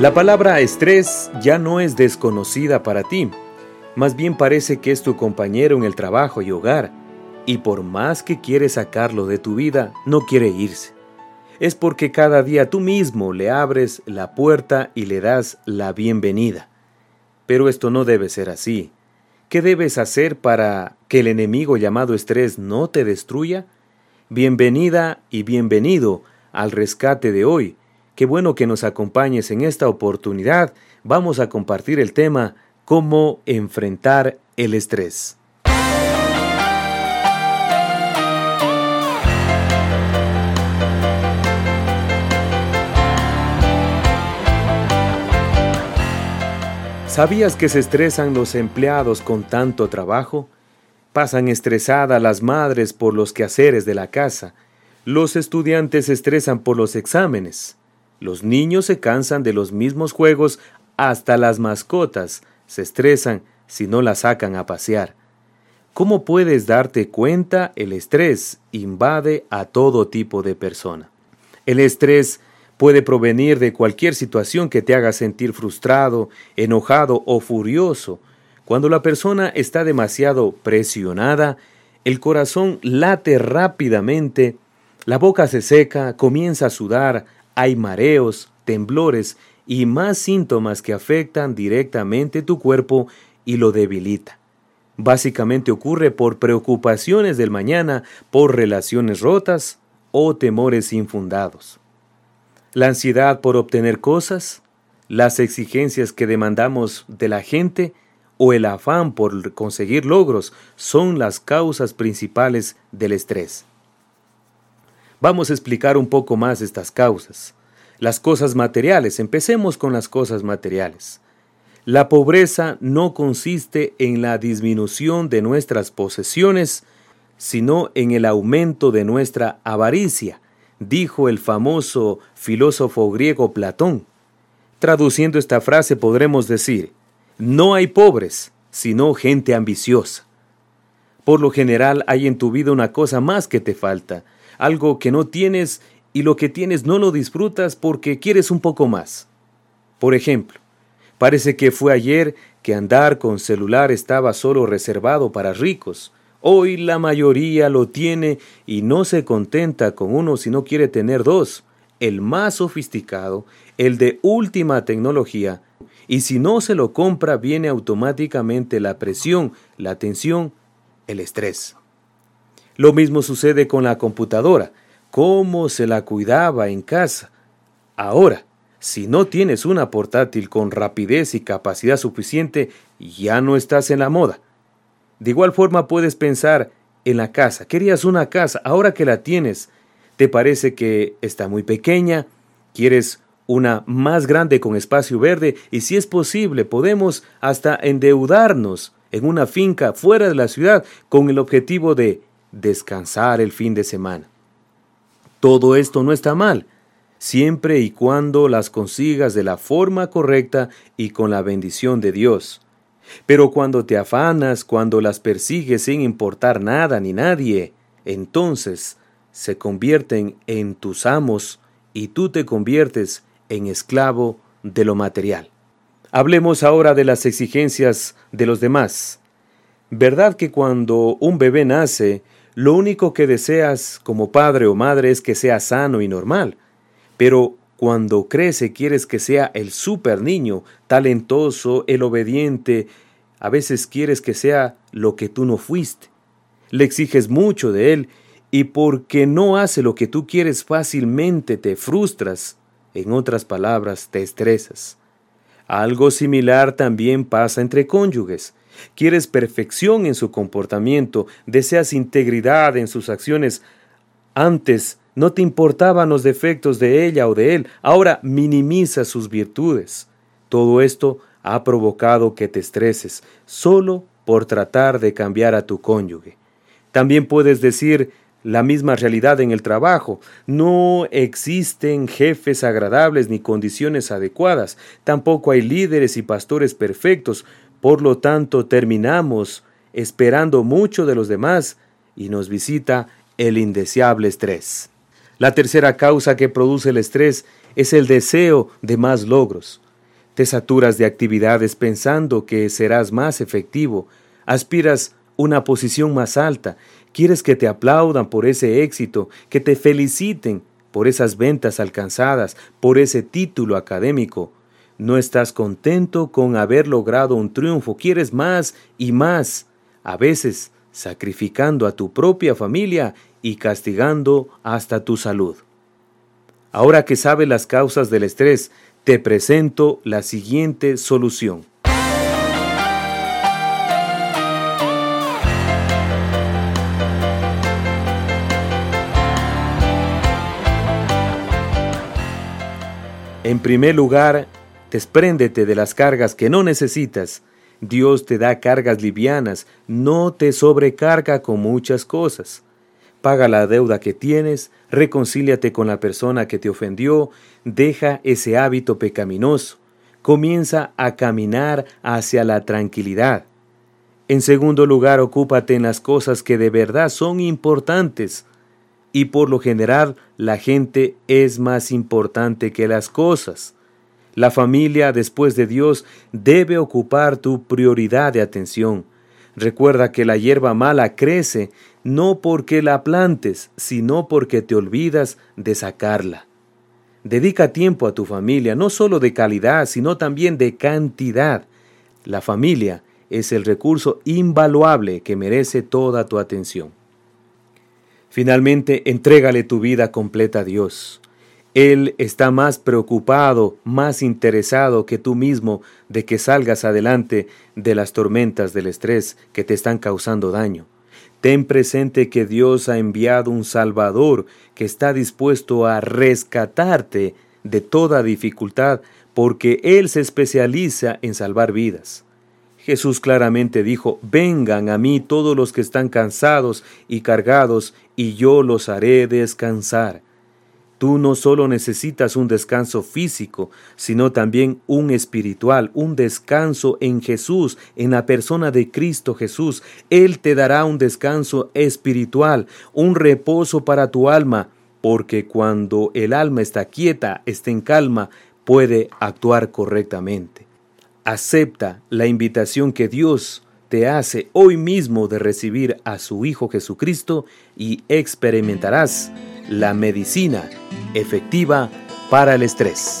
La palabra estrés ya no es desconocida para ti, más bien parece que es tu compañero en el trabajo y hogar, y por más que quieres sacarlo de tu vida, no quiere irse. Es porque cada día tú mismo le abres la puerta y le das la bienvenida. Pero esto no debe ser así. ¿Qué debes hacer para que el enemigo llamado estrés no te destruya? Bienvenida y bienvenido al rescate de hoy Qué bueno que nos acompañes en esta oportunidad. Vamos a compartir el tema cómo enfrentar el estrés. ¿Sabías que se estresan los empleados con tanto trabajo? Pasan estresadas las madres por los quehaceres de la casa. Los estudiantes se estresan por los exámenes. Los niños se cansan de los mismos juegos, hasta las mascotas se estresan si no las sacan a pasear. ¿Cómo puedes darte cuenta? El estrés invade a todo tipo de persona. El estrés puede provenir de cualquier situación que te haga sentir frustrado, enojado o furioso. Cuando la persona está demasiado presionada, el corazón late rápidamente, la boca se seca, comienza a sudar, hay mareos, temblores y más síntomas que afectan directamente tu cuerpo y lo debilita. Básicamente ocurre por preocupaciones del mañana, por relaciones rotas o temores infundados. La ansiedad por obtener cosas, las exigencias que demandamos de la gente o el afán por conseguir logros son las causas principales del estrés. Vamos a explicar un poco más estas causas. Las cosas materiales, empecemos con las cosas materiales. La pobreza no consiste en la disminución de nuestras posesiones, sino en el aumento de nuestra avaricia, dijo el famoso filósofo griego Platón. Traduciendo esta frase podremos decir, no hay pobres, sino gente ambiciosa. Por lo general hay en tu vida una cosa más que te falta, algo que no tienes y lo que tienes no lo disfrutas porque quieres un poco más. Por ejemplo, parece que fue ayer que andar con celular estaba solo reservado para ricos. Hoy la mayoría lo tiene y no se contenta con uno si no quiere tener dos, el más sofisticado, el de última tecnología, y si no se lo compra viene automáticamente la presión, la tensión, el estrés. Lo mismo sucede con la computadora. ¿Cómo se la cuidaba en casa? Ahora, si no tienes una portátil con rapidez y capacidad suficiente, ya no estás en la moda. De igual forma puedes pensar en la casa. Querías una casa, ahora que la tienes, ¿te parece que está muy pequeña? ¿Quieres una más grande con espacio verde? Y si es posible, podemos hasta endeudarnos en una finca fuera de la ciudad con el objetivo de descansar el fin de semana. Todo esto no está mal, siempre y cuando las consigas de la forma correcta y con la bendición de Dios. Pero cuando te afanas, cuando las persigues sin importar nada ni nadie, entonces se convierten en tus amos y tú te conviertes en esclavo de lo material. Hablemos ahora de las exigencias de los demás. ¿Verdad que cuando un bebé nace, lo único que deseas como padre o madre es que sea sano y normal, pero cuando crece quieres que sea el super niño, talentoso, el obediente, a veces quieres que sea lo que tú no fuiste. Le exiges mucho de él y porque no hace lo que tú quieres fácilmente te frustras, en otras palabras, te estresas. Algo similar también pasa entre cónyuges. Quieres perfección en su comportamiento, deseas integridad en sus acciones. Antes no te importaban los defectos de ella o de él, ahora minimiza sus virtudes. Todo esto ha provocado que te estreses, solo por tratar de cambiar a tu cónyuge. También puedes decir la misma realidad en el trabajo. No existen jefes agradables ni condiciones adecuadas. Tampoco hay líderes y pastores perfectos. Por lo tanto, terminamos esperando mucho de los demás y nos visita el indeseable estrés. La tercera causa que produce el estrés es el deseo de más logros. Te saturas de actividades pensando que serás más efectivo, aspiras una posición más alta, quieres que te aplaudan por ese éxito, que te feliciten por esas ventas alcanzadas, por ese título académico. No estás contento con haber logrado un triunfo, quieres más y más, a veces sacrificando a tu propia familia y castigando hasta tu salud. Ahora que sabes las causas del estrés, te presento la siguiente solución. En primer lugar, despréndete de las cargas que no necesitas. Dios te da cargas livianas, no te sobrecarga con muchas cosas. Paga la deuda que tienes, reconcíliate con la persona que te ofendió, deja ese hábito pecaminoso, comienza a caminar hacia la tranquilidad. En segundo lugar, ocúpate en las cosas que de verdad son importantes. Y por lo general, la gente es más importante que las cosas. La familia, después de Dios, debe ocupar tu prioridad de atención. Recuerda que la hierba mala crece no porque la plantes, sino porque te olvidas de sacarla. Dedica tiempo a tu familia, no solo de calidad, sino también de cantidad. La familia es el recurso invaluable que merece toda tu atención. Finalmente, entrégale tu vida completa a Dios. Él está más preocupado, más interesado que tú mismo de que salgas adelante de las tormentas del estrés que te están causando daño. Ten presente que Dios ha enviado un Salvador que está dispuesto a rescatarte de toda dificultad porque Él se especializa en salvar vidas. Jesús claramente dijo, Vengan a mí todos los que están cansados y cargados, y yo los haré descansar. Tú no solo necesitas un descanso físico, sino también un espiritual, un descanso en Jesús, en la persona de Cristo Jesús. Él te dará un descanso espiritual, un reposo para tu alma, porque cuando el alma está quieta, está en calma, puede actuar correctamente. Acepta la invitación que Dios te hace hoy mismo de recibir a su Hijo Jesucristo y experimentarás la medicina efectiva para el estrés.